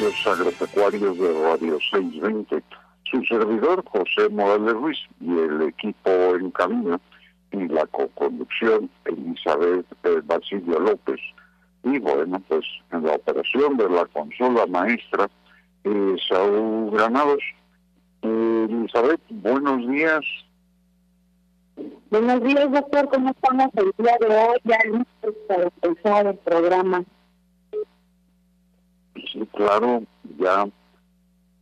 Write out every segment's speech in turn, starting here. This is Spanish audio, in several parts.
Negocios Agropecuarios de Radio 620. Su servidor, José Morales Ruiz, y el equipo en camino, y la co-conducción, Elizabeth eh, Basilio López. Y bueno, pues en la operación de la consola maestra, eh, Saúl Granados. Eh, Elizabeth, buenos días. Buenos días, doctor. ¿Cómo estamos el día de hoy? Ya listos para empezar el programa. Sí, claro, ya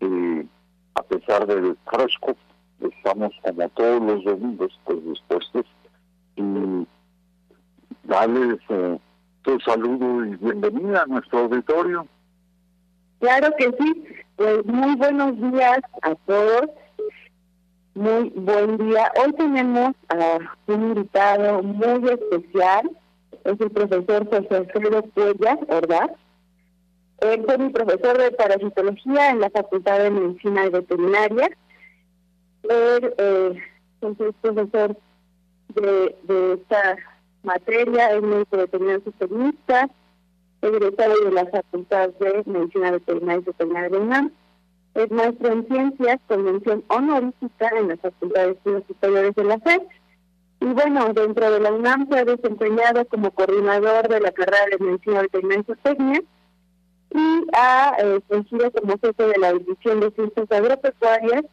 eh, a pesar del fresco, estamos como todos los domingos pues dispuestos y darles eh, tu saludo y bienvenida a nuestro auditorio. Claro que sí, pues muy buenos días a todos, muy buen día. Hoy tenemos a un invitado muy especial, es el profesor José Alfredo Cuellas, ¿verdad? Él fue mi profesor de parasitología en la Facultad de Medicina y Veterinaria. Él eh, es profesor de, esta materia, es médico veterinario sistemista, egresado de la Facultad de Medicina Veterinaria y Veterinaria de UNAM. Es maestro en ciencias con mención honorífica en la Facultad de Estudios Superiores de la FED. Y bueno, dentro de la UNAM se ha desempeñado como coordinador de la carrera de Medicina Veterinaria y Zootecnia y ha eh, como jefe de la División de Ciencias Agropecuarias,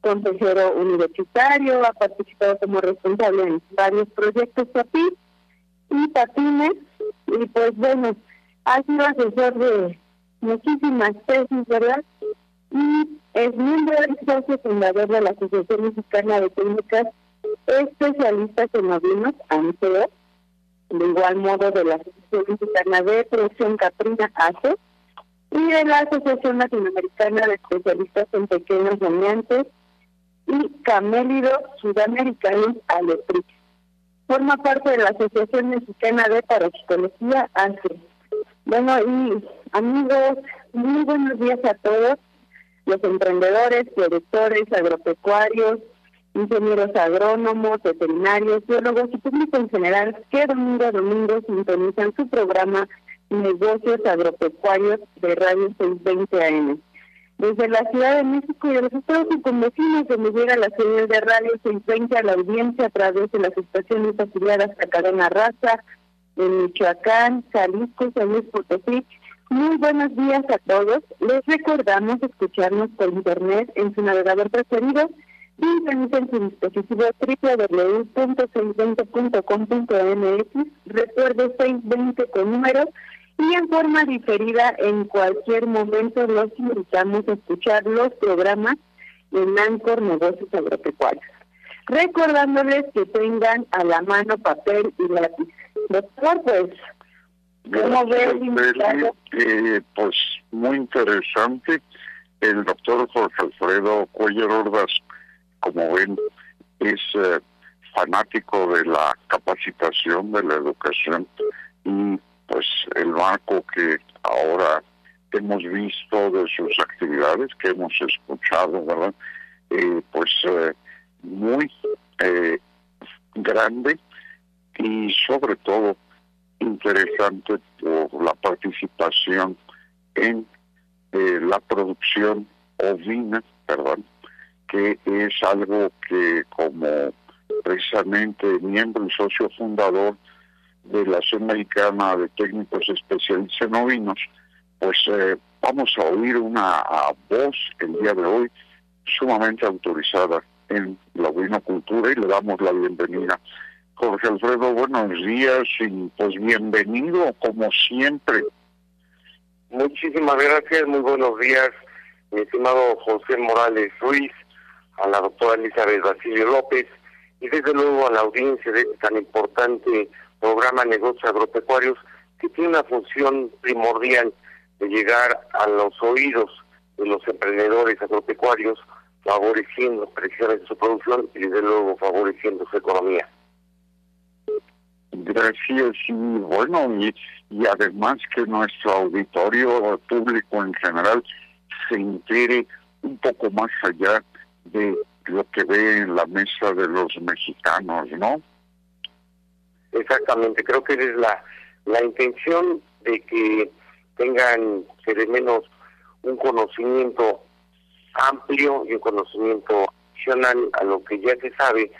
consejero universitario, ha participado como responsable en varios proyectos PAPI y PAPINES, y pues bueno, ha sido asesor de muchísimas tesis, ¿verdad? Y es miembro del socio fundador de la Asociación Mexicana de Técnicas Especialistas en Ovinos, ANSEO, de igual modo de la Asociación Mexicana de Producción Caprina ACE y de la Asociación Latinoamericana de Especialistas en Pequeños Rumiantes y Camélidos Sudamericanos ALEPRIX. Forma parte de la Asociación Mexicana de Parasitología ACE. Bueno, y amigos, muy buenos días a todos los emprendedores, productores, agropecuarios, ingenieros agrónomos, veterinarios, biólogos y público en general que domingo a domingo sintonizan su programa Negocios Agropecuarios de Radio 620 AM. Desde la Ciudad de México y de los estados vecinos donde llega la señal de Radio 620 a la audiencia a través de las estaciones afiliadas a Cadena Raza, en Michoacán, Jalisco, San Luis Potosí. Muy buenos días a todos. Les recordamos escucharnos por internet en su navegador preferido Sintonicen su dispositivo www.620.com.mx, recuerde 620 con número y en forma diferida en cualquier momento los invitamos a escuchar los programas en Ancor Negocios Agropecuarios. Recordándoles que tengan a la mano papel y lápiz. Doctor, pues, ¿cómo ve eh, Pues muy interesante. El doctor Jorge Alfredo Cuellar Ordaz como ven, es eh, fanático de la capacitación, de la educación y pues el marco que ahora hemos visto de sus actividades, que hemos escuchado, ¿verdad? eh, pues muy grande y sobre todo interesante por la participación en la producción ovina, perdón, que es algo que como precisamente miembro y socio fundador de la Asociación Mexicana de Técnicos Especialistas en Ovinos, pues eh, vamos a oír una voz el día de hoy sumamente autorizada en la ovinocultura y le damos la bienvenida. Jorge Alfredo, buenos días y pues bienvenido como siempre. Muchísimas gracias, muy buenos días, mi estimado José Morales Ruiz, a la doctora Elizabeth Basilio López y desde luego a la audiencia de este tan importante programa Negocios Agropecuarios que tiene una función primordial de llegar a los oídos de los emprendedores agropecuarios, favoreciendo precisamente su producción y desde luego favoreciendo su economía. Gracias y bueno, y, además que nuestro auditorio público en general se entere un poco más allá de lo que ve en la mesa de los mexicanos, ¿no? Exactamente, creo que es la, la intención de que tengan, que menos, un conocimiento amplio y un conocimiento adicional a lo que ya se sabe,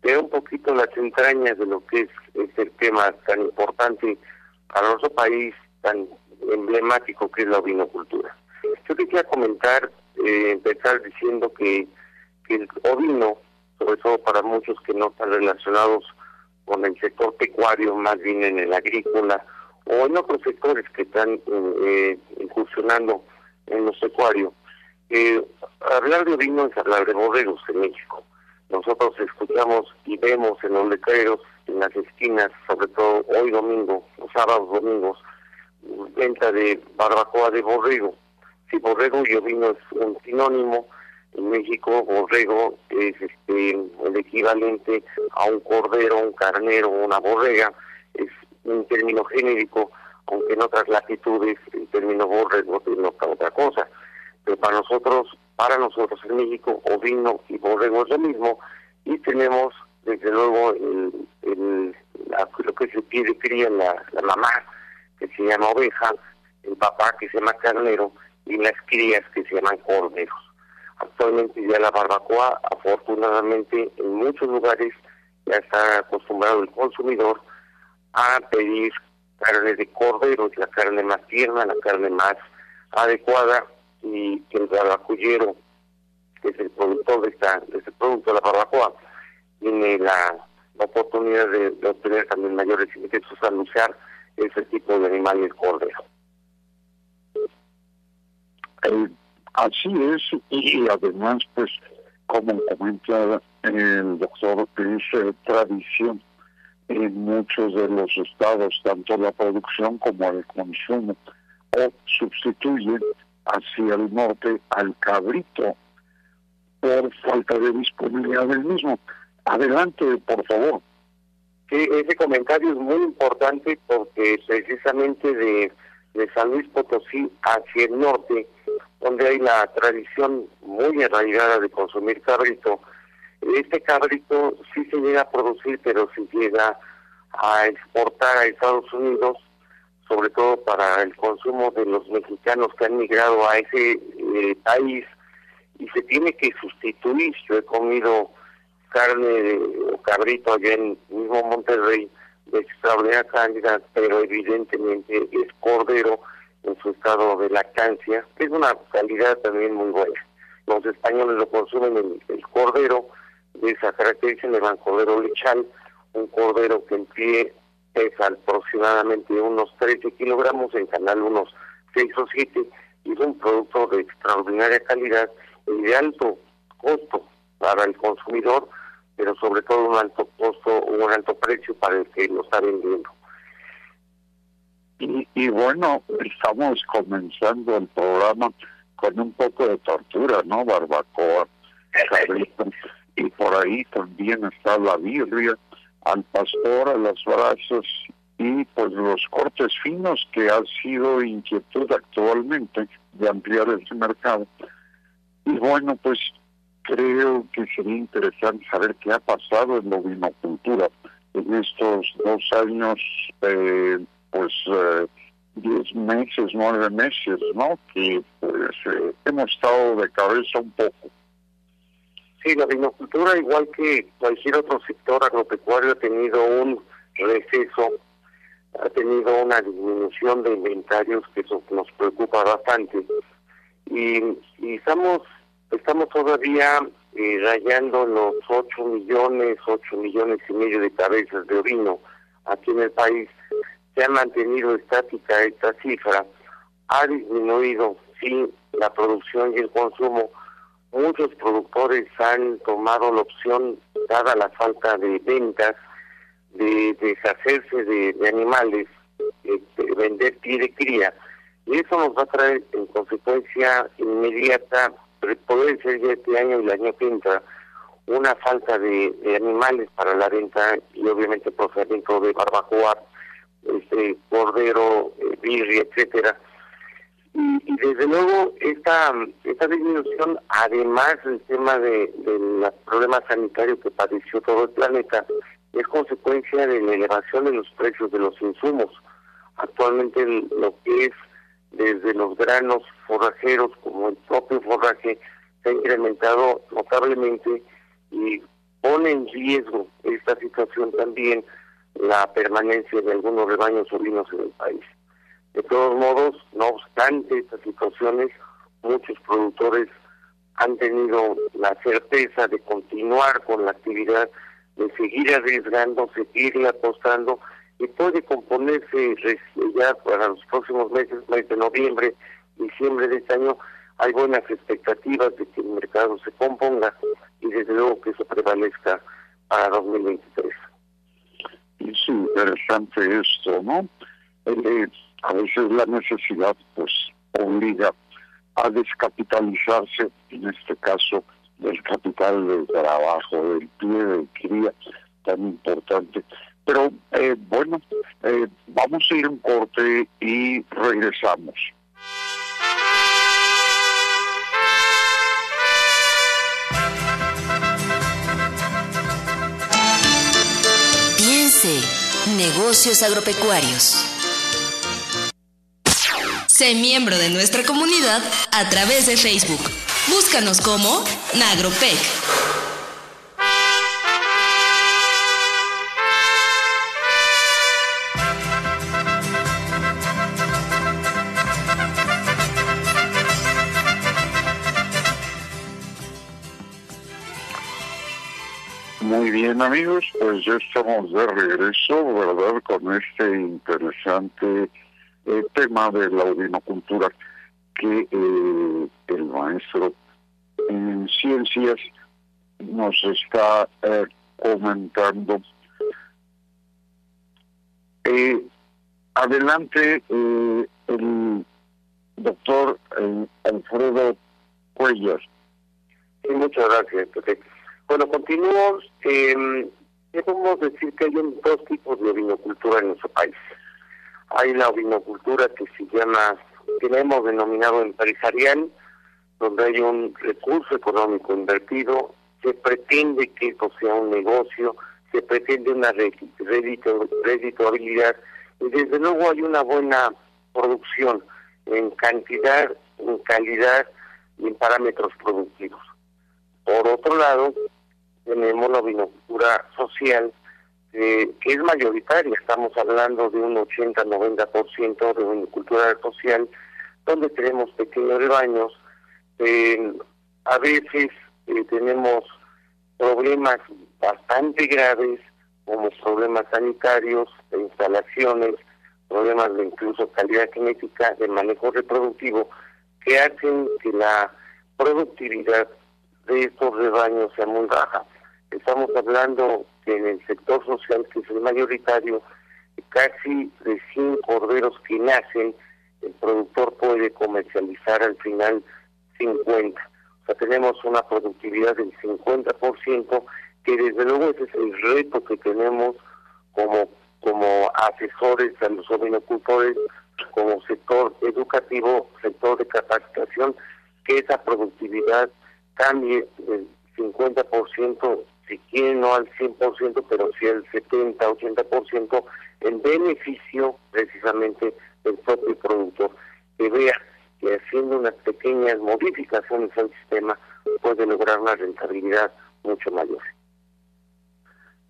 pero un poquito las entrañas de lo que es este tema tan importante para nuestro país, tan emblemático que es la vinocultura. Yo quería comentar, eh, empezar diciendo que el ovino, sobre todo para muchos que no están relacionados con el sector pecuario, más bien en el agrícola o en otros sectores que están eh, incursionando en los pecuarios. Eh, hablar de ovino es hablar de borregos en México. Nosotros escuchamos y vemos en los letreros, en las esquinas, sobre todo hoy domingo, los sábados domingos, venta de barbacoa de borrego. Sí, borrego y ovino es un sinónimo, en México, borrego es este, el equivalente a un cordero, un carnero, una borrega, es un término genérico, aunque en otras latitudes el término borrego denota otra cosa. Pero para nosotros, para nosotros en México, ovino y borrego es lo mismo, y tenemos desde luego el, lo que se pide cría la, la mamá, que se llama oveja, el papá que se llama carnero, y las crías que se llaman corderos. Actualmente ya la barbacoa, afortunadamente, en muchos lugares ya está acostumbrado el consumidor a pedir carne de cordero, la carne más tierna, la carne más adecuada, y el barbacullero, que es el productor de, esta, de este producto, la barbacoa, tiene la, oportunidad de, obtener también mayores ingresos al usar ese tipo de animal, el cordero. Así es, y además, pues, como comenta el doctor, es tradición en muchos de los estados, tanto la producción como el consumo, o sustituyen hacia el norte al cabrito por falta de disponibilidad del mismo. Adelante, por favor. Sí, ese comentario es muy importante porque precisamente de, de San Luis Potosí hacia el norte, donde hay la tradición muy arraigada de consumir cabrito. Este cabrito sí se llega a producir, pero sí llega a exportar a Estados Unidos, sobre todo para el consumo de los mexicanos que han migrado a ese eh, país y se tiene que sustituir. Yo he comido carne de cabrito allá en mismo Monterrey de extraordinaria calidad, pero evidentemente es cordero en su estado de lactancia, que es una calidad también muy buena. Los españoles lo consumen el, cordero, de esa característica le van cordero lechal, un cordero que en pie pesa aproximadamente unos 13 kilogramos, en canal unos 6 o 7, y es un producto de extraordinaria calidad y de alto costo para el consumidor, pero sobre todo un alto costo, un alto precio para el que lo está vendiendo. Y, bueno, estamos comenzando el programa con un poco de tortura, ¿no? Barbacoa, y por ahí también está la birria, al pastor, a las brasas y pues los cortes finos que ha sido inquietud actualmente de ampliar ese mercado. Y bueno, pues creo que sería interesante saber qué ha pasado en la vinocultura en estos dos años, eh, pues eh, diez meses, nueve meses, ¿no? Que pues eh, hemos estado de cabeza un poco. Sí, la vinocultura, igual que cualquier otro sector agropecuario, ha tenido un receso, ha tenido una disminución de inventarios que eso nos preocupa bastante. Y, y estamos estamos todavía eh, rayando los 8 millones, 8 millones y medio de cabezas de ovino aquí en el país. Se ha mantenido estática esta cifra, ha disminuido, sí, la producción y el consumo. Muchos productores han tomado la opción, dada la falta de ventas, de deshacerse de, animales, de vender pie de cría. Y eso nos va a traer en consecuencia inmediata poder ser ya este año y el año que entra una falta de, animales para la venta y obviamente procesamiento de barbacoa, este cordero, eh, birria, etcétera. Y, desde luego esta esta disminución, además del tema de, de los problemas sanitarios que padeció todo el planeta, es consecuencia de la elevación de los precios de los insumos. Actualmente lo que es desde los granos forrajeros como el propio forraje se ha incrementado notablemente y pone en riesgo esta situación también la permanencia de algunos rebaños ovinos en el país. De todos modos, no obstante estas situaciones, muchos productores han tenido la certeza de continuar con la actividad, de seguir arriesgando, seguir apostando y puede componerse ya para los próximos meses, mes de noviembre, diciembre de este año, hay buenas expectativas de que el mercado se componga y desde luego que eso prevalezca para 2023. Es interesante esto, ¿no? Eh, a veces la necesidad pues obliga a descapitalizarse, en este caso del capital de trabajo, del pie de cría tan importante pero eh, bueno, eh, vamos a ir un corte y regresamos. Negocios agropecuarios. Sé miembro de nuestra comunidad a través de Facebook. Búscanos como Nagropec. Bien amigos, pues ya estamos de regreso, ¿verdad? Con este interesante eh, tema de la ovinocultura que eh, el maestro en ciencias nos está eh, comentando. adelante, el doctor Alfredo Cuellas. Sí, muchas gracias, bueno, continúo. Eh, podemos decir que hay dos tipos de ovinocultura en nuestro país. Hay la ovinocultura que se llama, que la hemos denominado empresarial, donde hay un recurso económico invertido, se pretende que esto sea un negocio, se pretende una redituabilidad y desde luego hay una buena producción en cantidad, en calidad y en parámetros productivos. Por otro lado, tenemos la vinocultura social, que es mayoritaria, estamos hablando de un 80-90% de vinocultura social, donde tenemos pequeños rebaños. a veces eh, tenemos problemas bastante graves, como problemas sanitarios, de instalaciones, problemas de incluso calidad genética, de manejo reproductivo, que hacen que la productividad de estos rebaños sea muy baja. Estamos hablando que en el sector social, que es el mayoritario, casi de 100 corderos que nacen, el productor puede comercializar al final 50. O sea, tenemos una productividad del 50%, que desde luego ese es el reto que tenemos como, como asesores a los ovinocultores, como sector educativo, sector de capacitación, que esa productividad cambie del 50%, si quieren no al 100%, pero sí al 70, 80% en beneficio precisamente del propio productor, que vea que haciendo unas pequeñas modificaciones al sistema puede lograr una rentabilidad mucho mayor.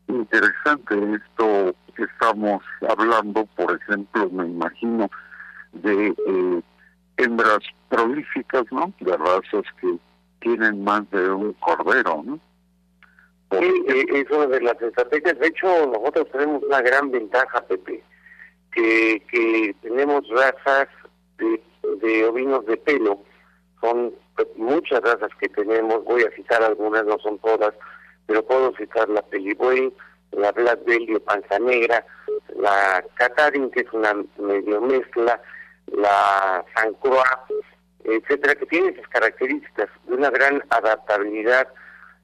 Interesante esto estamos hablando, por ejemplo, me imagino de eh, hembras prolíficas, ¿no? De razas que tienen más de un cordero, ¿no? Sí, eh, es una de las estrategias. De hecho, nosotros tenemos una gran ventaja, Pepe, que, que tenemos razas de, ovinos de pelo. Son muchas razas que tenemos, voy a citar algunas, no son todas, pero puedo citar la Pelibuey, la Black Belly Panza Negra, la Catarin, que es una medio mezcla, la San Croix, etcétera, que tiene esas características de una gran adaptabilidad,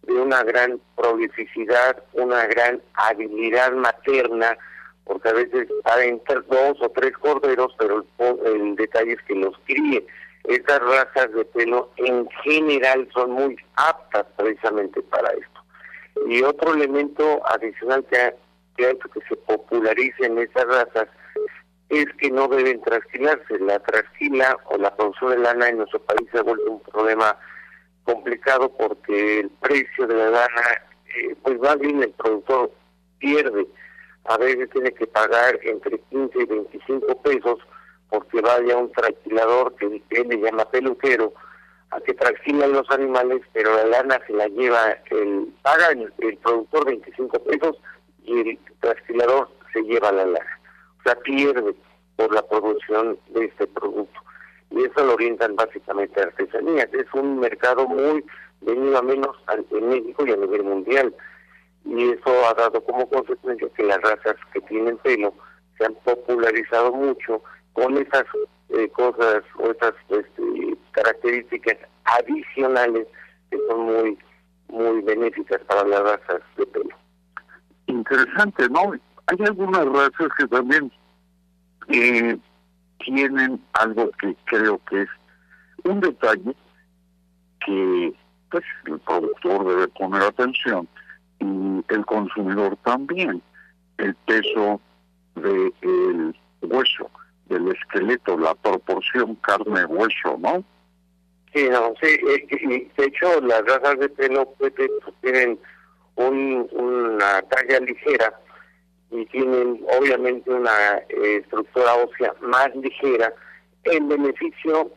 de una gran prolificidad, una gran habilidad materna, porque a veces saben dos o tres corderos, pero el, el detalle es que los críe. Estas razas de pelo en general son muy aptas precisamente para esto. Y otro elemento adicional que ha, que ha hecho que se popularicen estas razas es que no deben trasquilarse. La trasquila o la producción de lana en nuestro país se ha vuelto un problema complicado porque el precio de la lana, eh, pues va bien el productor pierde. A veces tiene que pagar entre 15 y 25 pesos porque vaya un trasquilador que él le llama peluquero a que trasquilan los animales, pero la lana se la lleva, el paga el, el productor 25 pesos y el trasquilador se lleva la lana pierde por la producción de este producto. Y eso lo orientan básicamente a artesanías. Es un mercado muy venido a menos en México y a nivel mundial. Y eso ha dado como consecuencia que las razas que tienen pelo se han popularizado mucho con esas eh, cosas o esas este, características adicionales que son muy muy benéficas para las razas de pelo. Interesante, ¿no? hay algunas razas que también eh, tienen algo que creo que es un detalle que pues el productor debe poner atención y el consumidor también. El peso del hueso del esqueleto la proporción carne hueso no sí no sí eh, de hecho las razas de pelo pues, tienen un, una talla ligera y tienen obviamente una eh, estructura ósea más ligera en beneficio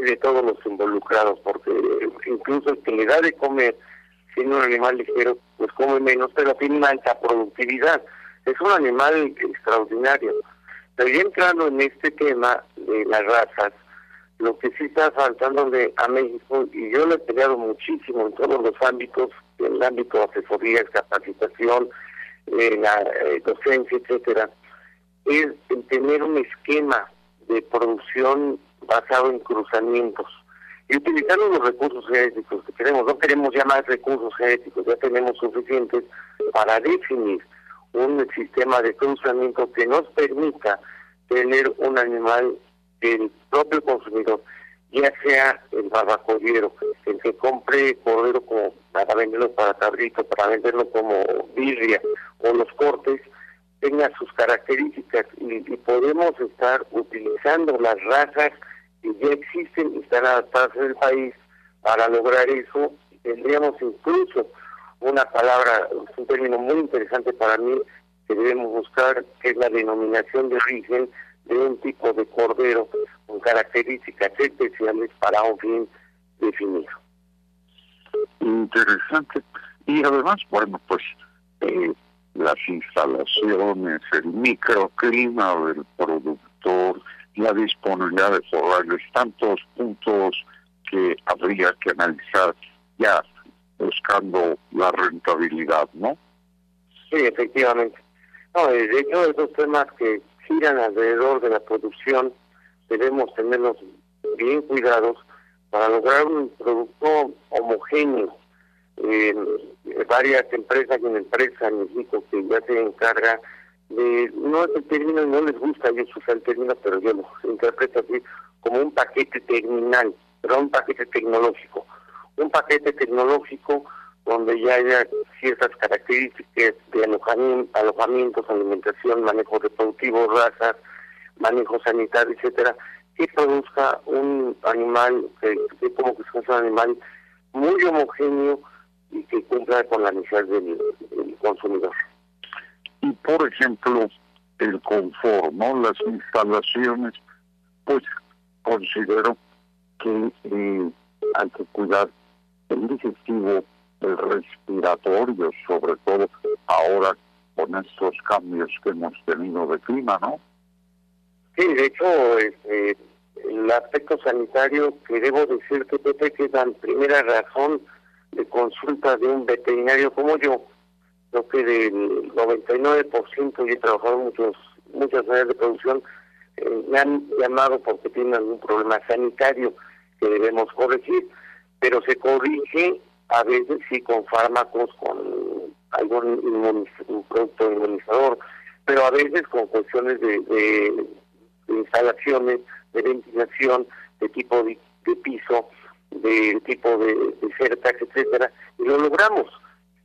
de todos los involucrados, porque incluso el que le da de comer, siendo un animal ligero, pues come menos, pero tiene una alta productividad. Es un animal extraordinario. Pero ya entrando en este tema de las razas, lo que sí está faltándole a México, y yo lo he peleado muchísimo en todos los ámbitos, en el ámbito de asesoría, capacitación, en la eh, docencia, etcétera, es tener un esquema de producción basado en cruzamientos y utilizando los recursos genéticos que tenemos. No queremos ya más recursos genéticos, ya tenemos suficientes para definir un sistema de cruzamiento que nos permita tener un animal del propio consumidor, ya sea el barbacollero, el que compre cordero como para venderlo para cabrito, para venderlo como birria, o los cortes tengan sus características y, podemos estar utilizando las razas que ya existen y están adaptadas en el país para lograr eso. Tendríamos incluso una palabra, un término muy interesante para mí que debemos buscar, que es la denominación de origen de un tipo de cordero con características especiales para un fin definido. Interesante. Y además, bueno, pues eh, las instalaciones, el microclima del productor, la disponibilidad de forrales, tantos puntos que habría que analizar ya buscando la rentabilidad, ¿no? Sí, efectivamente. No, de hecho, esos temas que giran alrededor de la producción debemos tenerlos bien cuidados para lograr un producto homogéneo eh, varias empresas y una empresa en México que ya se encarga de, no es el término, no les gusta ellos usar el término, pero yo lo interpreto así, como un paquete terminal, pero un paquete tecnológico. Un paquete tecnológico donde ya haya ciertas características de alojamiento, alojamientos, alimentación, manejo reproductivo, razas, manejo sanitario, etcétera, que produzca un animal, que, como que es un animal muy homogéneo y que cumpla con la necesidad del, consumidor. Y por ejemplo, el confort, ¿no? Las instalaciones, pues considero que eh, hay que cuidar el digestivo, el respiratorio, sobre todo ahora con estos cambios que hemos tenido de clima, ¿no? Sí, de hecho, este, el aspecto sanitario que debo decir que Pepe que es la primera razón de consulta de un veterinario como yo, lo que del 99% y he trabajado muchos muchas áreas de producción eh, me han llamado porque tienen algún problema sanitario que debemos corregir, pero se corrige a veces sí con fármacos, con algún un producto inmunizador, pero a veces con cuestiones de instalaciones, de ventilación, de tipo de, piso, de tipo de, de etcétera, y lo logramos.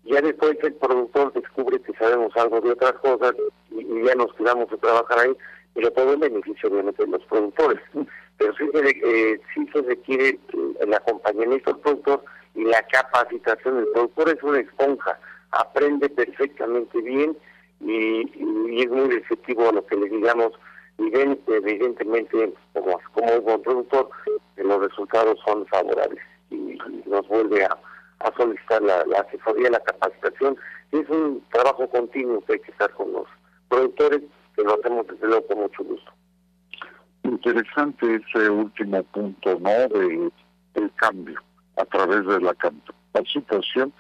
Ya después el productor descubre que sabemos algo de otras cosas y, ya nos quedamos a trabajar ahí, pero todo en beneficio obviamente de los productores. Pero sí se, eh, sí se requiere el acompañamiento del productor y la capacitación del productor es una esponja, aprende perfectamente bien y, es muy receptivo a lo que le digamos evidentemente, como, como buen productor, los resultados son favorables y, nos vuelve a, solicitar la, asesoría, la capacitación. es un trabajo continuo que hay que estar con los productores, que lo hacemos desde luego con mucho gusto. Interesante ese último punto, ¿no? De, el cambio a través de la capacitación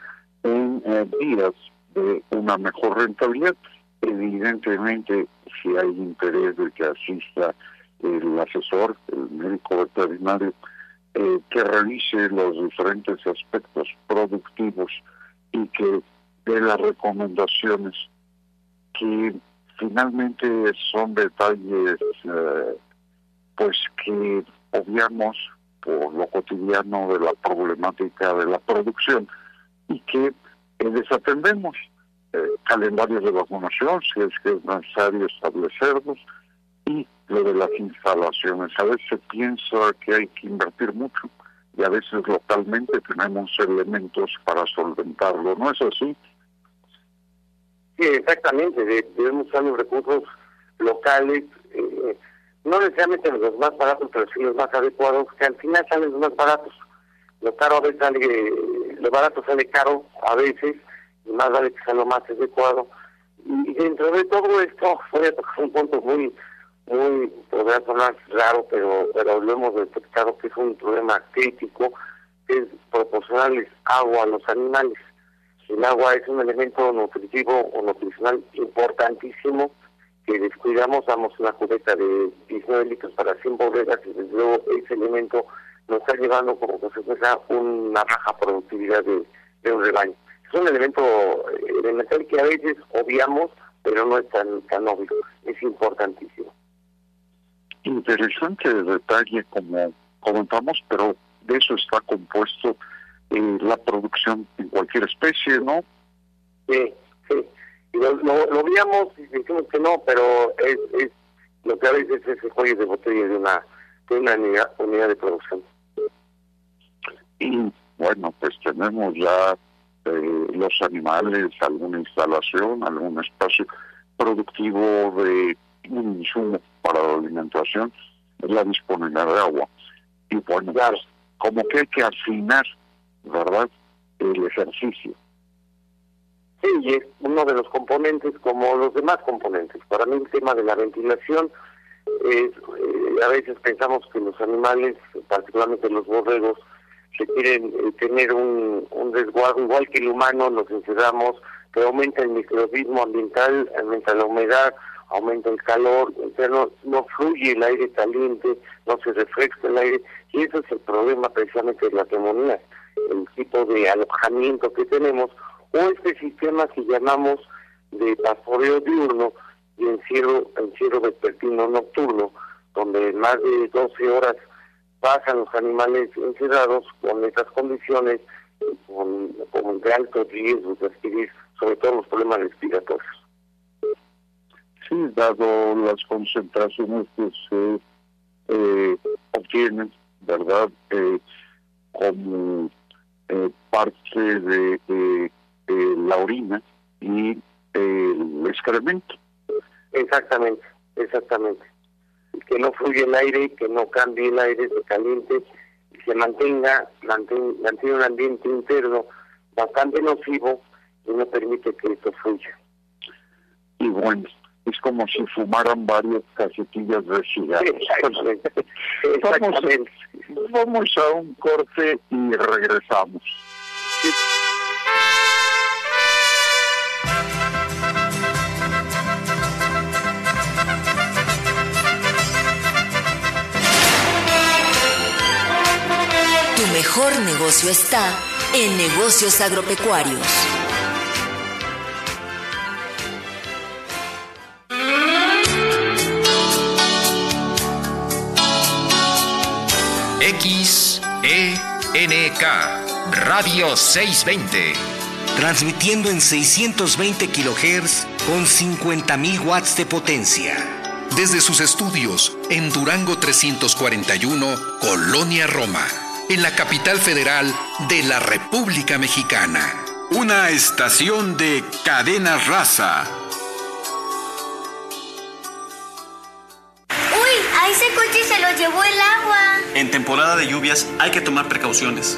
en eh, días de una mejor rentabilidad. Evidentemente, si hay interés de que asista el asesor, el médico veterinario, eh, que realice los diferentes aspectos productivos y que dé las recomendaciones que finalmente son detalles eh, pues que obviamos por lo cotidiano de la problemática de la producción y que eh, desatendemos eh, calendarios de vacunación, si es que es necesario establecerlos, y lo de las instalaciones. A veces se piensa que hay que invertir mucho y a veces localmente tenemos elementos para solventarlo. ¿No es así? Sí, exactamente. Debemos usar los recursos locales, eh, no necesariamente los más baratos, pero sí los más adecuados, que al final salen los más baratos. Lo caro a veces sale, lo barato sale caro a veces, y más vale que sea lo más adecuado. Y dentro de todo esto, voy a tocar un punto muy, muy, podría sonar raro, pero, pero lo hemos detectado que es un problema crítico, que es proporcionarles agua a los animales. El agua es un elemento nutritivo o nutricional importantísimo que descuidamos, damos una cubeta de 19 litros para 100 bodegas y desde luego ese elemento nos está llevando como consecuencia una baja productividad de, de un rebaño es un elemento eh, elemental que a veces obviamos, pero no es tan, tan obvio, es importantísimo. Interesante detalle como comentamos, pero de eso está compuesto eh, la producción en cualquier especie, ¿no? Sí, sí. Lo, lo, veíamos y decimos que no, pero es, es lo que a veces es el cuello de botella de una, de una unidad de producción. Y bueno, pues tenemos ya eh, los animales, alguna instalación, algún espacio productivo de un insumo para la alimentación, es la disponibilidad de agua. Y bueno, como que hay que afinar, ¿verdad?, el ejercicio. Y es uno de los componentes como los demás componentes. Para mí el tema de la ventilación es, eh, a veces pensamos que los animales, particularmente los borregos, que quieren eh, tener un, un resguardo igual que el humano, nos encerramos, que aumenta el microbismo ambiental, aumenta la humedad, aumenta el calor, no, no fluye el aire caliente, no se refresca el aire, y ese es el problema precisamente de la neumonía, el tipo de alojamiento que tenemos, o este sistema que llamamos de pastoreo diurno y encierro, encierro vespertino nocturno, donde más de 12 horas pasan los animales encerrados con estas condiciones con, con de alto riesgo de sobre todo los problemas respiratorios. Sí, dado las concentraciones que se eh, obtienen, ¿verdad? Eh, como eh, parte de la orina y el excremento. Exactamente, exactamente. Que no fluya el aire, que no cambie el aire, se caliente se mantenga, mantenga, un ambiente interno bastante nocivo y no permite que eso fluya. Y bueno, es como si fumaran varias casetillas de cigarros. Exactamente. Exactamente. Vamos, vamos a un corte y regresamos. Mejor negocio está en negocios agropecuarios. XENK Radio 620. Transmitiendo en 620 kHz con 50.000 watts de potencia. Desde sus estudios en Durango 341, Colonia Roma en la capital federal de la República Mexicana. Una estación de cadena raza. ¡Uy! A ese coche se lo llevó el agua. En temporada de lluvias hay que tomar precauciones.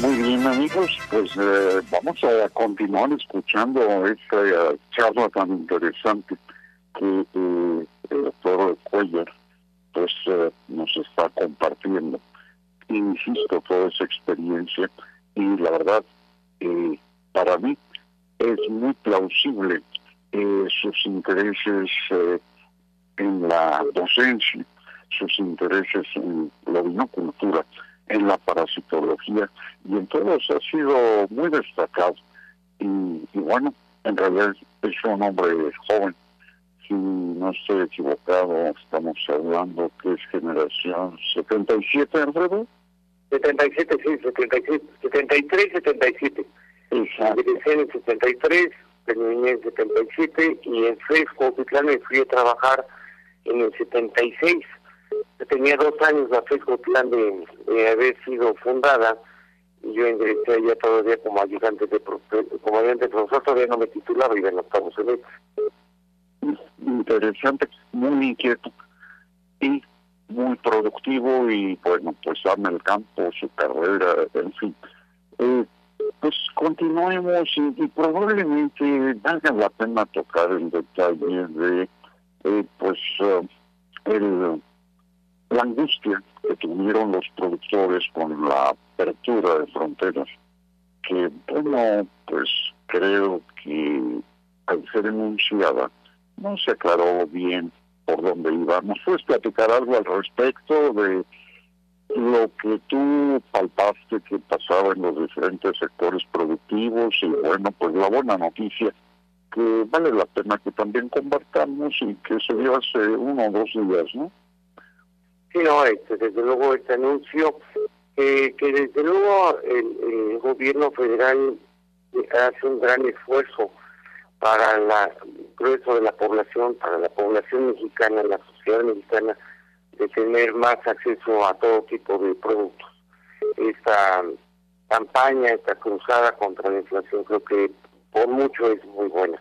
Muy bien amigos, pues eh, vamos a continuar escuchando esta eh, charla tan interesante que eh, el doctor Cuellar pues nos está compartiendo. Insisto, toda esa experiencia y la verdad, eh, para mí es muy plausible eh, sus intereses eh, en la docencia, sus intereses en la vinocultura, en la parasitología y en todos ha sido muy destacado. Y, y bueno, en realidad es un hombre joven. Si no estoy equivocado, estamos hablando que es generación 77, Alfredo. 77, sí, 77, 73, 77. Exacto. en el 73, terminé en 77 y en Fresco, me fui a trabajar en el 76. Tenía dos años la Fresco Plan de, de, haber sido fundada y yo ingresé allá todavía como ayudante de como ayudante de profesor, todavía no me titulaba, iba en octavo semestre. Interesante, muy inquieto. Y muy productivo y bueno, pues arma el campo, su carrera, en fin. Eh, pues continuemos y, probablemente valga la pena tocar el detalle de eh, pues eh, el, la angustia que tuvieron los productores con la apertura de fronteras, que bueno, pues creo que al ser enunciada no se aclaró bien por dónde iba. ¿Nos puedes platicar algo al respecto de lo que tú palpaste que pasaba en los diferentes sectores productivos y bueno, pues la buena noticia que vale la pena que también compartamos y que se dio hace uno o dos días, ¿no? Sí, no, este, desde luego este anuncio, que desde luego el gobierno federal hace un gran esfuerzo para la grueso de la población, para la población mexicana, la sociedad mexicana, de tener más acceso a todo tipo de productos. Esta campaña, esta cruzada contra la inflación, creo que por mucho es muy buena.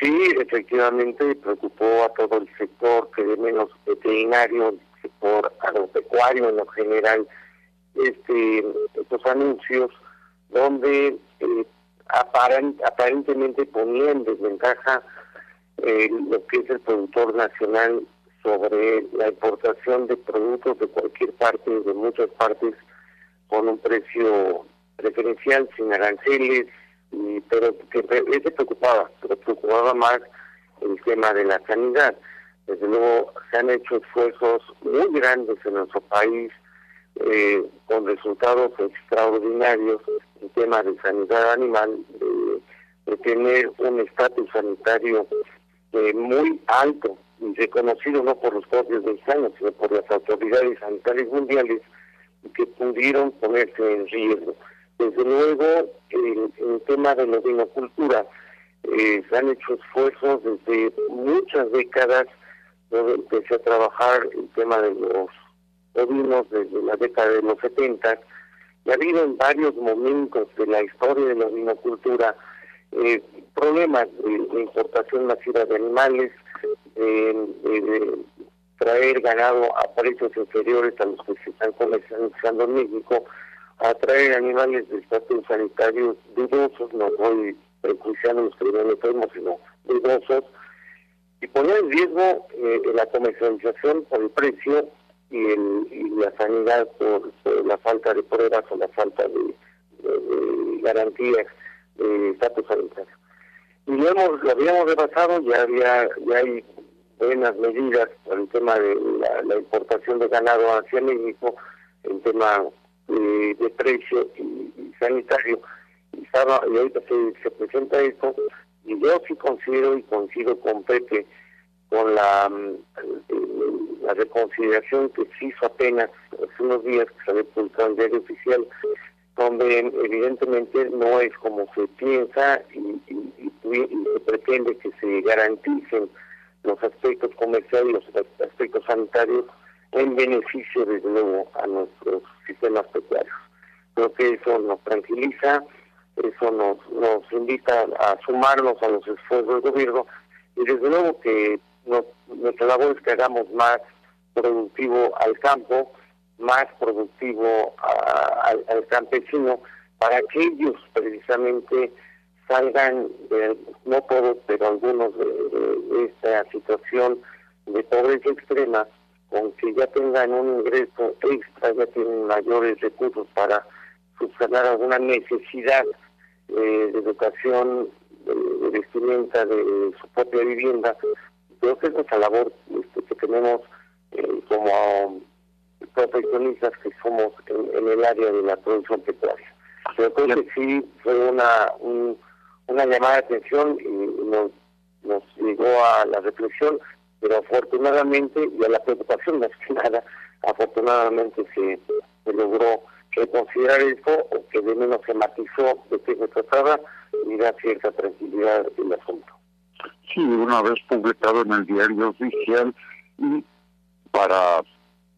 Sí, efectivamente preocupó a todo el sector, que de menos veterinario, el sector agropecuario en lo general, este, estos anuncios donde eh, aparentemente ponía en desventaja eh, lo que es el productor nacional sobre la importación de productos de cualquier parte, de muchas partes, con un precio preferencial, sin aranceles, y, pero que se preocupaba, pero preocupaba más el tema de la sanidad. Desde luego se han hecho esfuerzos muy grandes en nuestro país eh, con resultados extraordinarios en tema de sanidad animal, de, tener un estatus sanitario eh, muy alto y reconocido no por los propios mexicanos, sino por las autoridades sanitarias mundiales que pudieron ponerse en riesgo. Desde luego, el, el tema de la vinocultura, eh, se han hecho esfuerzos desde muchas décadas, donde empecé a trabajar el tema de los ovinos desde la década de los 70, y ha habido en varios momentos de la historia de la vinocultura eh, problemas de, importación masiva de animales, de traer ganado a precios inferiores a los que se están comercializando en México, a traer animales de estatus sanitario dudosos, no voy prejuiciando los no enfermos, sino dudosos, y poner en riesgo eh, la comercialización por el precio y, el, la sanidad por, la falta de pruebas o la falta de, garantías de estatus sanitario. Y lo, hemos, lo habíamos rebasado, ya había ya hay buenas medidas por el tema de la, importación de ganado hacia México, el tema eh, de precio y, sanitario, y, estaba, y ahorita se, presenta esto, y yo sí considero y coincido con Pepe con la, mm, la reconsideración que se hizo apenas hace unos días que se había publicado en diario oficial, donde evidentemente no es como se piensa y, y pretende que se garanticen los aspectos comerciales y los aspectos sanitarios en beneficio, desde luego, a nuestros sistemas pecuarios. Creo que eso nos tranquiliza, eso nos, nos invita a sumarnos a los esfuerzos del gobierno y desde luego que nuestra labor es que hagamos más productivo al campo, más productivo al campesino, para que ellos precisamente salgan, no todos, pero algunos de, esta situación de pobreza extrema, con que ya tengan un ingreso extra, ya tienen mayores recursos para subsanar alguna necesidad eh, de educación, de, vestimenta, de su propia vivienda. Creo que es nuestra labor este, que tenemos eh, como profesionistas que somos en, el área de la producción pecuaria. Pero creo que sí fue una, un, una llamada de atención y nos, nos llegó a la reflexión, pero afortunadamente, y a la preocupación más que nada, afortunadamente se, logró considerar esto o que de menos se matizó de qué se trataba y da cierta tranquilidad el asunto. Sí, una vez publicado en el diario oficial y para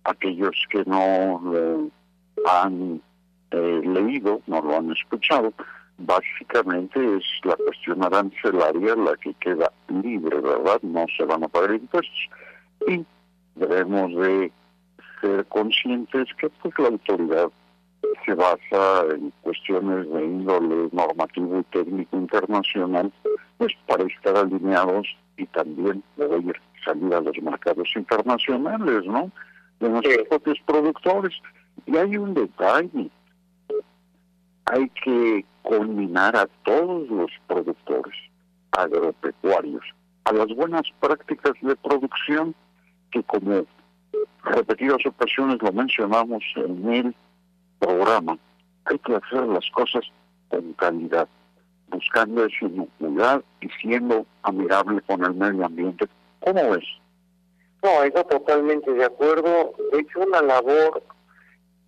aquellos que no lo han eh, leído, no lo han escuchado, básicamente es la cuestión arancelaria la que queda libre, ¿verdad? No se van a pagar impuestos. Y debemos de ser conscientes que pues la autoridad se basa en cuestiones de índole normativo y técnico internacional, pues para estar alineados y también poder salir a los mercados internacionales, ¿no? De nuestros propios productores. Y hay un detalle, hay que culminar a todos los productores agropecuarios a las buenas prácticas de producción que como repetidas ocasiones lo mencionamos en el programa, hay que hacer las cosas con calidad, buscando esa inocuidad y siendo amigable con el medio ambiente. ¿Cómo es? No, estoy totalmente de acuerdo. He hecho una labor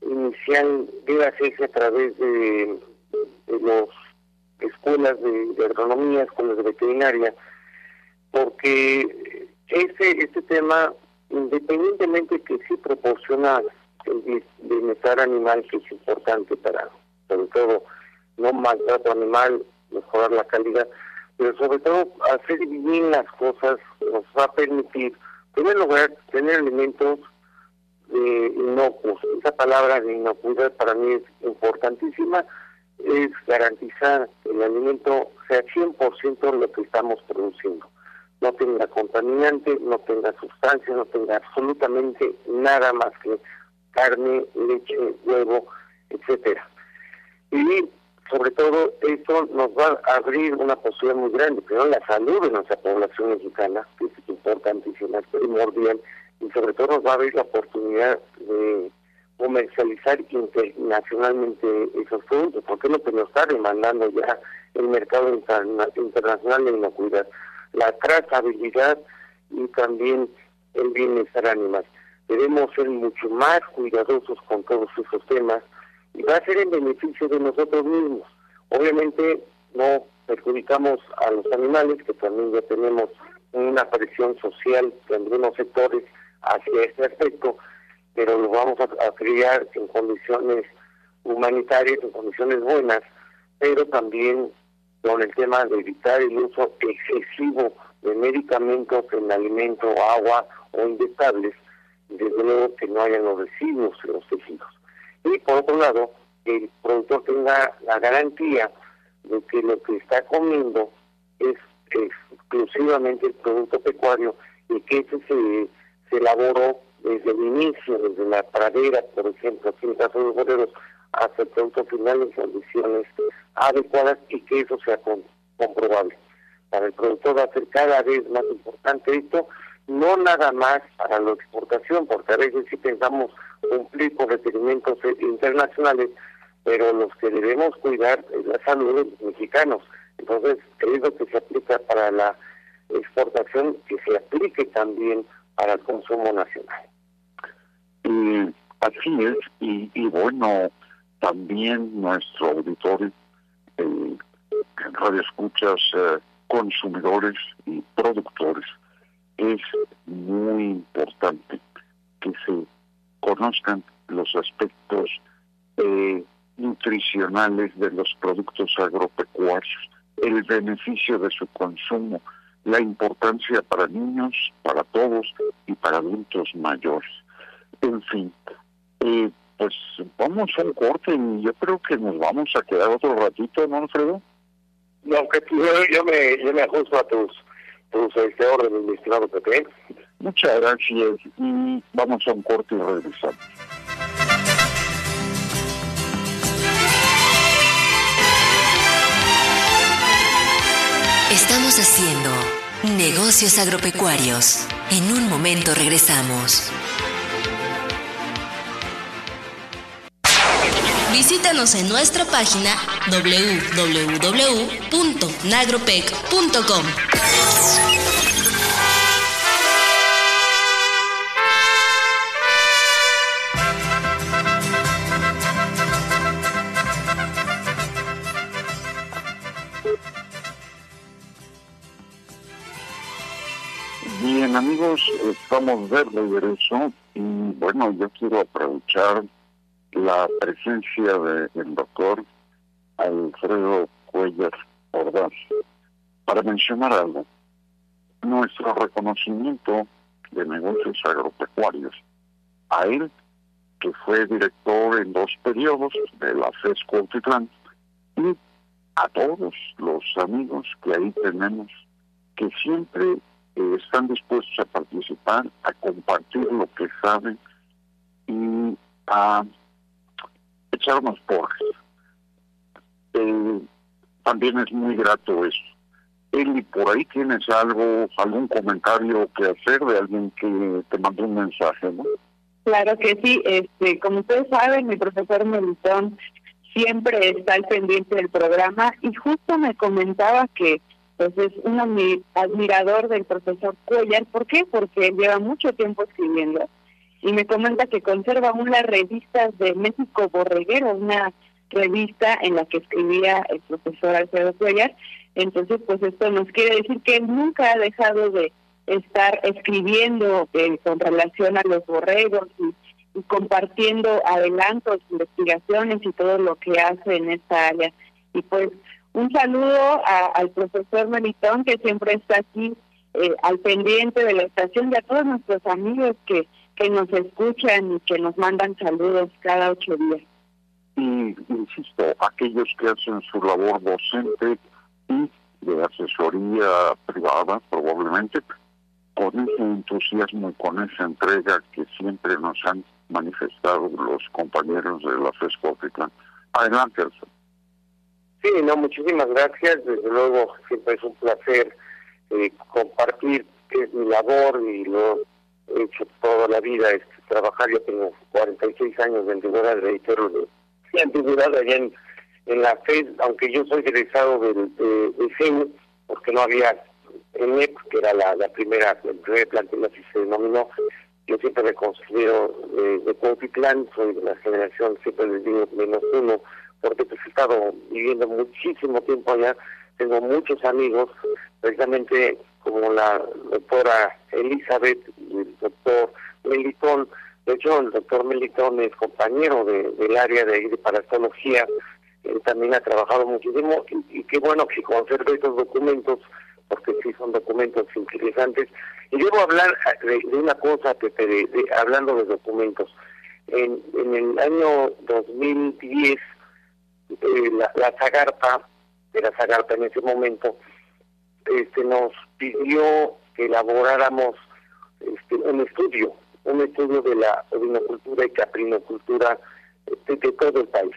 inicial debe hacerse a través de, de las escuelas de, agronomía, escuelas de veterinaria, porque ese, este tema, independientemente que sí proporciona el bienestar animal, que es importante para, sobre todo, no maltrato animal, mejorar la calidad, pero sobre todo hacer bien las cosas nos va a permitir, en primer lugar, tener alimentos de inocuos. Esa palabra de inocuidad para mí es importantísima, es garantizar el alimento sea 100% lo que estamos produciendo. No tenga contaminante, no tenga sustancia, no tenga absolutamente nada más que carne, leche, huevo, etcétera. Y sobre todo esto nos va a abrir una posibilidad muy grande, primero la salud de nuestra población mexicana, que es importantísima, es primordial, y sobre todo nos va a abrir la oportunidad de comercializar internacionalmente esos productos, porque es lo que nos está demandando ya el mercado internacional de inocuidad, la trazabilidad y también el bienestar animal. Debemos ser mucho más cuidadosos con todos esos temas y va a ser en beneficio de nosotros mismos. Obviamente no perjudicamos a los animales, que también ya tenemos una presión social de algunos sectores hacia este aspecto, pero lo vamos a, a criar en condiciones humanitarias, en condiciones buenas, pero también con el tema de evitar el uso excesivo de medicamentos en alimento, agua o inyectables, desde luego que no hayan los residuos en los tejidos. Y por otro lado, el productor tenga la garantía de que lo que está comiendo es exclusivamente el producto pecuario y que ese se, se elaboró desde el inicio, desde la pradera, por ejemplo, aquí en el de los hasta el producto final en condiciones adecuadas y que eso sea comprobable. Para el productor va a ser cada vez más importante esto, no nada más para la exportación, porque a veces sí pensamos cumplir con requerimientos internacionales, pero los que debemos cuidar es la salud de los mexicanos. Entonces, es lo que se aplica para la exportación, que se aplique también para el consumo nacional. Y así es, y, y bueno, también nuestro auditorio, eh, radio escuchas, eh, consumidores y productores, es muy importante que se conozcan los aspectos eh, nutricionales de los productos agropecuarios, el beneficio de su consumo, la importancia para niños, para todos y para adultos mayores. En fin, eh, pues vamos a un corte y yo creo que nos vamos a quedar otro ratito, ¿no, Alfredo? No, que yo, yo, me, yo me ajusto a tus, tus este orden, mi estimado Pepe. Muchas gracias y vamos a un corte y regresamos. Estamos haciendo negocios agropecuarios. En un momento regresamos. Visítanos en nuestra página www.nagropec.com. Bien amigos, estamos de regreso y bueno, yo quiero aprovechar la presencia del doctor Alfredo Cuellar Ordaz para mencionar algo. Nuestro reconocimiento de negocios agropecuarios a él, que fue director en dos periodos de la FESCO Altitlán, y a todos los amigos que ahí tenemos, que siempre eh, están dispuestos a participar, a compartir lo que saben y a porras. Eh, también es muy grato eso. Eli, por ahí tienes algo, algún comentario que hacer de alguien que te mandó un mensaje, ¿no? Claro que sí, este, como ustedes saben, mi profesor Melitón siempre está al pendiente del programa y justo me comentaba que pues es un admirador del profesor Cuellar. ¿Por qué? Porque lleva mucho tiempo escribiendo y me comenta que conserva aún las revistas de México Borreguero, una revista en la que escribía el profesor Alfredo Cuellar. Entonces, pues esto nos quiere decir que él nunca ha dejado de estar escribiendo eh, con relación a los borregos y, compartiendo adelantos, investigaciones y todo lo que hace en esta área. Y pues un saludo al profesor Melitón, que siempre está aquí eh, al pendiente de la estación, y a todos nuestros amigos que que nos escuchan y que nos mandan saludos cada ocho días. Y, insisto, aquellos que hacen su labor docente y de asesoría privada, probablemente, con ese entusiasmo y con esa entrega que siempre nos han manifestado los compañeros de la FESCO Adelante, Alfredo. Sí, no, muchísimas gracias. Desde luego, siempre es un placer eh, compartir que es mi labor y lo hecho toda la vida, es trabajar. Yo tengo 46 años de antigüedad, reitero, de, antigüedad allá en, en la FED, aunque yo soy egresado del, de, de porque no había ENEP, que era la, la primera, el primer plantel así se denominó, yo siempre me considero de, de soy de la generación, siempre les digo, menos uno, porque pues he estado viviendo muchísimo tiempo allá, tengo muchos amigos, precisamente como la doctora Elizabeth y el doctor Melitón, de hecho el doctor Melitón es compañero de, del área de, de él también ha trabajado muchísimo y, qué bueno que conserve estos documentos porque sí son documentos interesantes. Y debo hablar de, una cosa, que hablando de documentos. En, en el año 2010, eh, la, la Zagarpa, la Zagarpa en ese momento, este, nos pidió que elaboráramos este, un estudio, un estudio de la ovinocultura y caprinocultura de todo el país.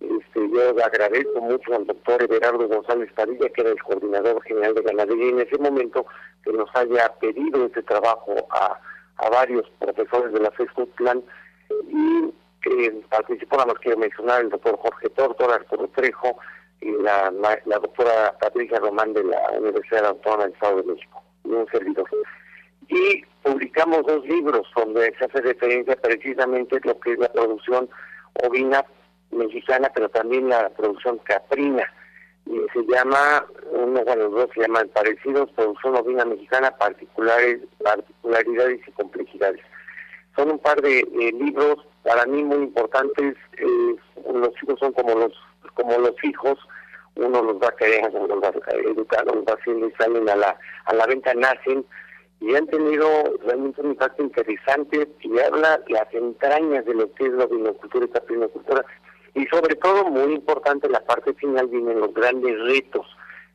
Este, yo agradezco mucho al doctor Everardo González Padilla, que era el coordinador general de ganadería en ese momento, que nos haya pedido este trabajo a, varios profesores de la Plan y que participó, nada más quiero mencionar, el doctor Jorge Tortor, Arturo Trejo y la, la doctora Patricia Román de la Universidad Autónoma del Estado de México, y un servidor. Y publicamos dos libros donde se hace referencia precisamente lo que es la producción ovina mexicana, pero también la producción caprina. Y se llama, uno, bueno, los dos se llaman parecidos, producción ovina mexicana, particulares, particularidades y complejidades. Son un par de libros para mí muy importantes. Eh, los hijos son como los como los hijos, uno los va uno los va a educar, los va haciendo y salen a la, a la venta, nacen y han tenido realmente un impacto interesante y habla las entrañas de lo que es la vinocultura y caprinocultura y sobre todo, muy importante, la parte final vienen los grandes retos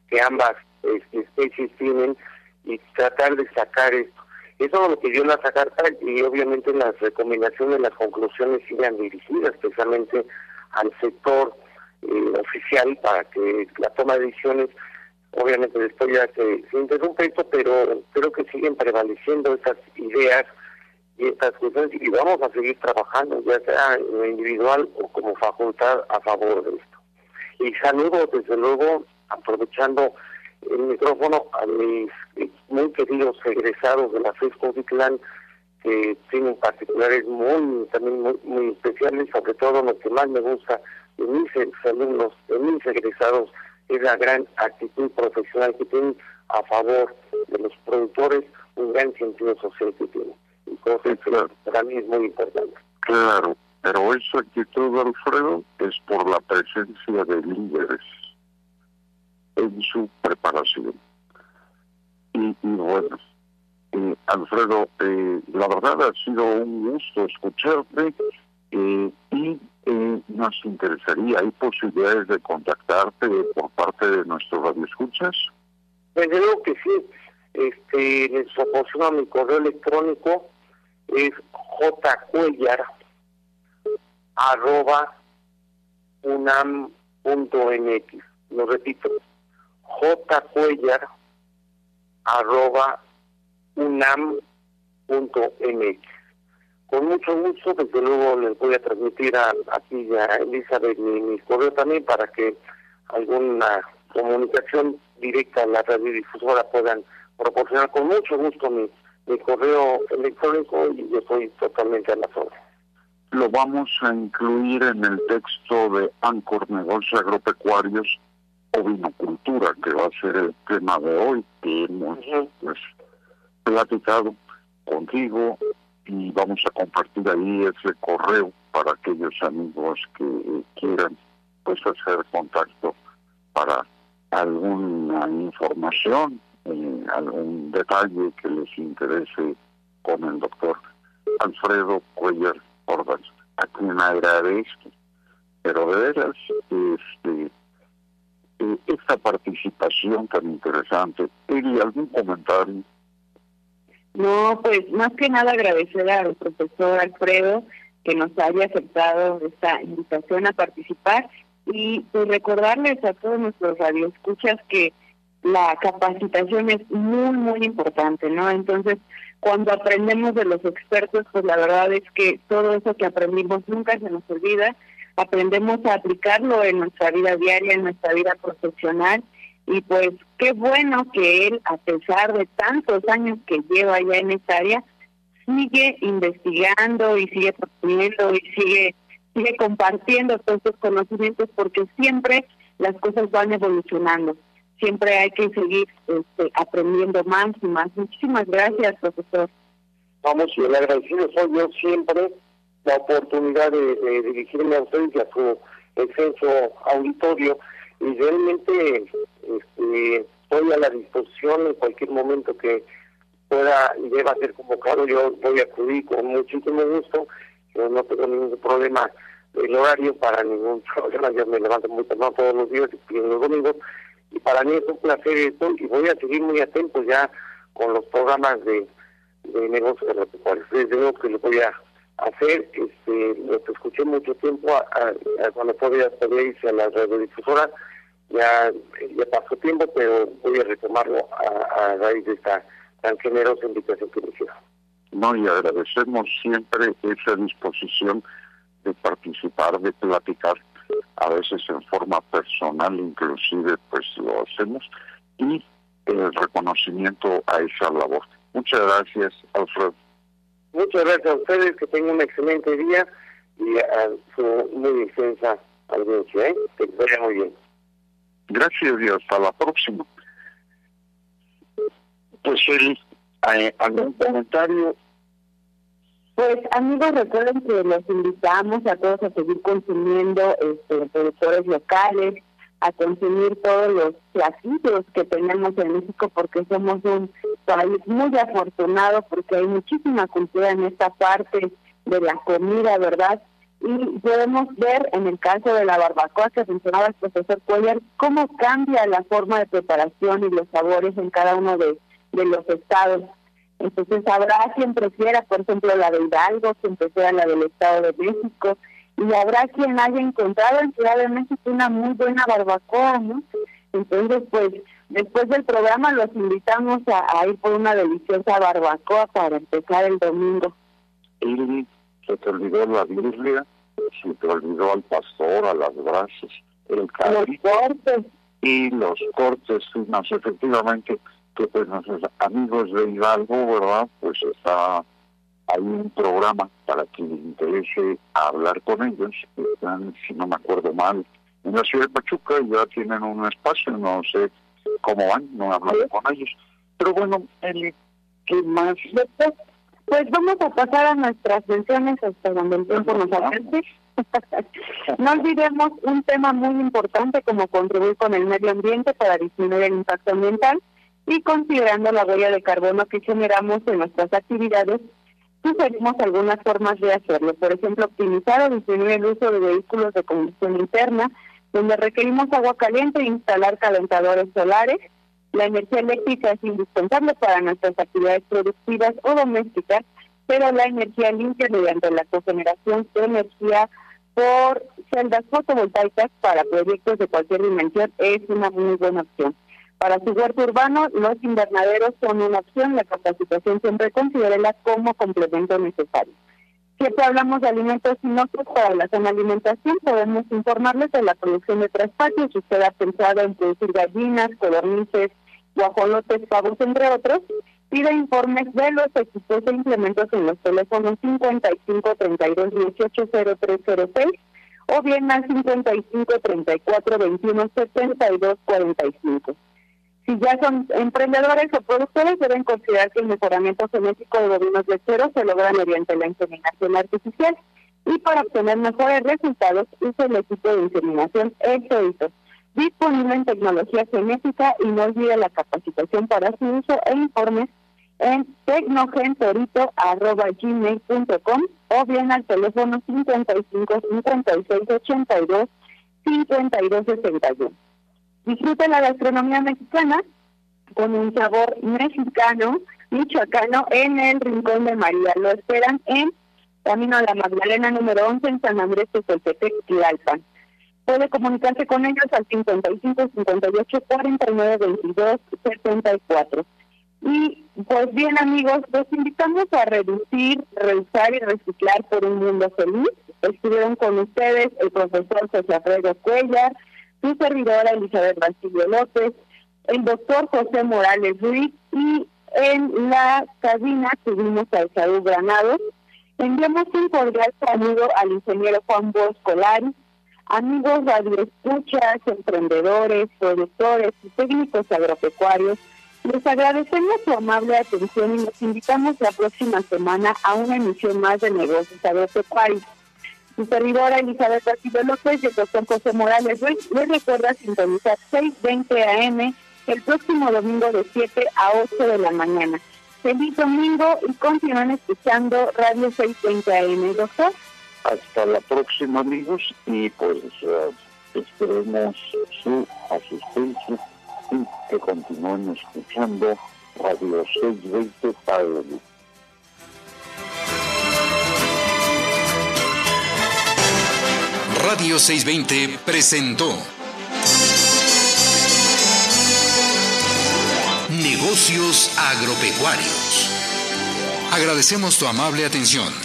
que ambas este, especies tienen y tratar de sacar esto. Eso es lo que dio la sacar y obviamente las recomendaciones, las conclusiones sigan dirigidas precisamente al sector eh, oficial para que la toma de decisiones, obviamente después ya se, se interrumpe esto, pero creo que siguen prevaleciendo esas ideas y estas cuestiones y vamos a seguir trabajando, ya sea en lo individual o como facultad a favor de esto. Y saludo desde luego, aprovechando el micrófono, a mis muy queridos egresados de la FESCO Clan, que tienen particulares muy, también muy, especiales, sobre todo lo que más me gusta de mis alumnos, de mis egresados, es la gran actitud profesional que tienen a favor de los productores, un gran sentido social que tienen claro. para mí es muy importante. Claro, pero esa actitud, Alfredo, es por la presencia de líderes en su preparación. Y, bueno, eh, Alfredo, eh, la verdad ha sido un gusto escucharte eh, y nos interesaría, ¿hay posibilidades de contactarte por parte de nuestros radioescuchas? Desde luego que sí. Este, les proporciono mi correo electrónico es jcuellar arroba unam.mx. Lo repito, jcuellar arroba unam.mx. Con mucho gusto, desde luego les voy a transmitir a, aquí a Elizabeth mi, mi correo también para que alguna comunicación directa a la radiodifusora puedan proporcionar con mucho gusto mi mi correo electrónico y yo estoy totalmente a la zona. Lo vamos a incluir en el texto de Ancor Negocios Agropecuarios o Vinocultura, que va a ser el tema de hoy, que hemos pues, platicado contigo y vamos a compartir ahí ese correo para aquellos amigos que quieran pues hacer contacto para alguna información eh, algún detalle que les interese con el doctor Alfredo Cuellar Ordaz, a quien agradezco pero de veras, este, eh, esta participación tan interesante, ¿y algún comentario? No, pues más que nada agradecer al profesor Alfredo que nos haya aceptado esta invitación a participar y pues recordarles a todos nuestros radioescuchas que la capacitación es muy, muy importante, ¿no? Entonces, cuando aprendemos de los expertos, pues la verdad es que todo eso que aprendimos nunca se nos olvida, aprendemos a aplicarlo en nuestra vida diaria, en nuestra vida profesional, y pues qué bueno que él, a pesar de tantos años que lleva ya en esta área, sigue investigando y sigue proponiendo y sigue sigue compartiendo todos estos conocimientos porque siempre las cosas van evolucionando. Siempre hay que seguir este, aprendiendo más y más. Muchísimas gracias, profesor. Vamos, y el agradecido soy yo siempre la oportunidad de, dirigirme a ustedes y a su extenso auditorio y realmente este, estoy a la disposición en cualquier momento que pueda y deba ser convocado, yo voy a acudir con muchísimo gusto, yo no tengo ningún problema el horario para ningún problema, yo me levanto muy temprano todos los días y los domingos, y para mí es un placer esto, y voy a seguir muy atento ya con los programas de, de negocios agropecuarios. Desde luego que lo voy a hacer, este, lo escuché mucho tiempo, cuando podía, podía irse a la radiodifusora, ya, ya pasó tiempo, pero voy a retomarlo a, a raíz de esta tan generosa invitación que me hicieron. No, y agradecemos siempre esa disposición de participar, de platicar, a veces en forma personal inclusive pues lo hacemos, y el reconocimiento a esa labor. Muchas gracias, Alfredo. Muchas gracias a ustedes, que tengan un excelente día y a su muy extensa audiencia, ¿eh? que muy bien. Gracias y hasta la próxima. Pues, Eli, ¿algún comentario? Pues amigos, recuerden que los invitamos a todos a seguir consumiendo este, productores locales, a consumir todos los platillos que tenemos en México porque somos un país muy afortunado porque hay muchísima cultura en esta parte de la comida, ¿verdad? Y podemos ver en el caso de la barbacoa que mencionaba el profesor Cuellar, cómo cambia la forma de preparación y los sabores en cada uno de de los estados. Entonces habrá quien prefiera, por ejemplo, la de Hidalgo, quien prefiera la del Estado de México, y habrá quien haya encontrado en Ciudad de México una muy buena barbacoa. Entonces, pues, después del programa los invitamos a, ir por una deliciosa barbacoa para empezar el domingo. Y se te olvidó la Biblia, se te olvidó al pastor, a las brasas, el Los cortes. Y los cortes, más efectivamente, que pues nuestros amigos de Hidalgo, ¿verdad? Pues está, hay un programa para quien les interese hablar con ellos, están, si no me acuerdo mal, en la ciudad de Pachuca, ya tienen un espacio, no sé cómo van, no he hablado con ellos. Pero bueno, Eli, ¿qué más? Pues vamos a pasar a nuestras menciones hasta donde el tiempo nos alcance. no olvidemos un tema muy importante como contribuir con el medio ambiente para disminuir el impacto ambiental y considerando la huella de carbono que generamos en nuestras actividades, sugerimos algunas formas de hacerlo. Por ejemplo, optimizar o disminuir el uso de vehículos de combustión interna, donde requerimos agua caliente e instalar calentadores solares. La energía eléctrica es indispensable para nuestras actividades productivas o domésticas, pero la energía limpia mediante la cogeneración de energía por celdas fotovoltaicas para proyectos de cualquier dimensión es una muy buena opción. Para su huerto urbano, los invernaderos son una opción, la capacitación siempre considérela como complemento necesario. Siempre hablamos de alimentos inocuos para la zona alimentación, podemos informarles de la producción de tres patios, si usted ha pensado en producir gallinas, codornices, guajolotes, pavos, entre otros, pide informes de los equipos e implementos en los teléfonos 55 32 18 0306 o bien al 55 34 21 72 45. Si ya son emprendedores o productores, deben considerar que el mejoramiento genético de bovinos lecheros se logra mediante la inseminación artificial y para obtener mejores resultados usa el equipo de inseminación Exodito, disponible en tecnología genética y no olvide la capacitación para su uso e informes en tecnogentorito.gmail.com o bien al teléfono 55 56 82 52 61. Disfrute la gastronomía mexicana con un sabor mexicano, michoacano, en el Rincón de María. Lo esperan en Camino a la Magdalena número 11 en San Andrés de Tlalpan. Puede comunicarse con ellos al 55 58 49 22 74. Y pues bien amigos, los invitamos a reducir, reusar y reciclar por un mundo feliz. Estuvieron con ustedes el profesor José Alfredo Cuellar, su servidora Elizabeth Basilio López, el doctor José Morales Ruiz y en la cabina tuvimos a Saúl Granados. Enviamos un cordial saludo al ingeniero Juan Bosco Lari, amigos radioescuchas, emprendedores, productores y técnicos agropecuarios. Les agradecemos su amable atención y los invitamos la próxima semana a una emisión más de Negocios Agropecuarios. Su servidora Elizabeth Castillo López y el doctor José Morales Ruiz les recuerda sintonizar 6.20 AM el próximo domingo de 7 a 8 de la mañana. Feliz domingo y continúan escuchando Radio 620 AM, doctor. Hasta la próxima, amigos, y pues uh, esperemos su asistencia y que continúen escuchando Radio 620 AM. Radio 620 presentó Negocios agropecuarios. Agradecemos tu amable atención.